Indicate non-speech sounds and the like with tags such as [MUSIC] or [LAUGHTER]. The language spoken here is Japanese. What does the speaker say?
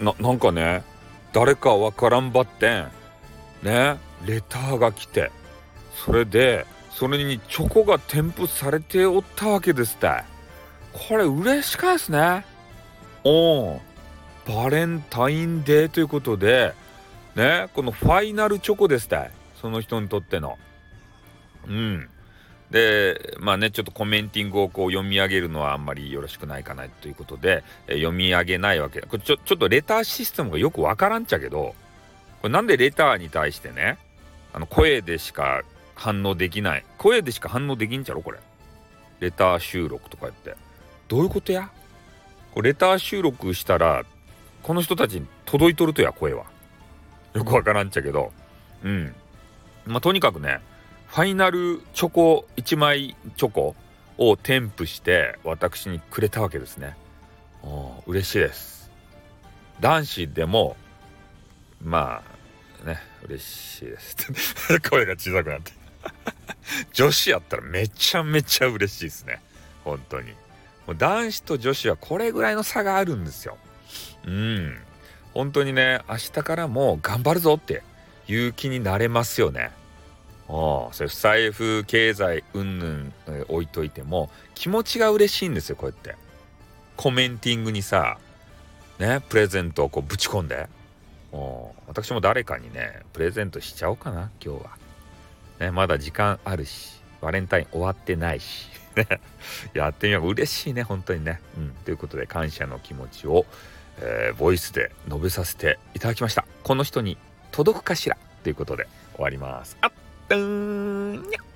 ななんかね誰かわからんばってん。ねレターが来て。それでそれにチョコが添付されておったわけですって。これ嬉しかですね。おんバレンタインデーということでねこのファイナルチョコですって。その人にとっての。うん。でまあねちょっとコメンティングをこう読み上げるのはあんまりよろしくないかなということで、え読み上げないわけ。これちょちょっとレターシステムがよくわからんちゃけどこれなんでレターに対してねあの声でしか反応できない声でしか反応できんちゃろこれ。レター収録とかやって。どういうことや？これレター収録したらこの人たちに届いとるとや声は。よくわからんちゃけど。うん。まあとにかくねファイナルチョコ1枚チョコを添付して私にくれたわけですね。嬉しいです。男子でもまあね嬉しいです。[LAUGHS] 声が小さくなって。[LAUGHS] 女子やったらめちゃめちゃ嬉しいですね。本当に。もう男子と女子はこれぐらいの差があるんですよ。うん。本当にね明日からも頑張るぞっていう気になれますよね。ああそれ財布経済うんぬん置いといても気持ちが嬉しいんですよこうやって。コメンティングにさねプレゼントをこうぶち込んで。私も誰かにねプレゼントしちゃおうかな今日は。ねまだ時間あるしバレンタイン終わってないし [LAUGHS] やってみよう。嬉しいね本当にね。うん。ということで感謝の気持ちを、えー、ボイスで述べさせていただきました。この人に届くかしら？ということで終わります。あっ Tưng nhắc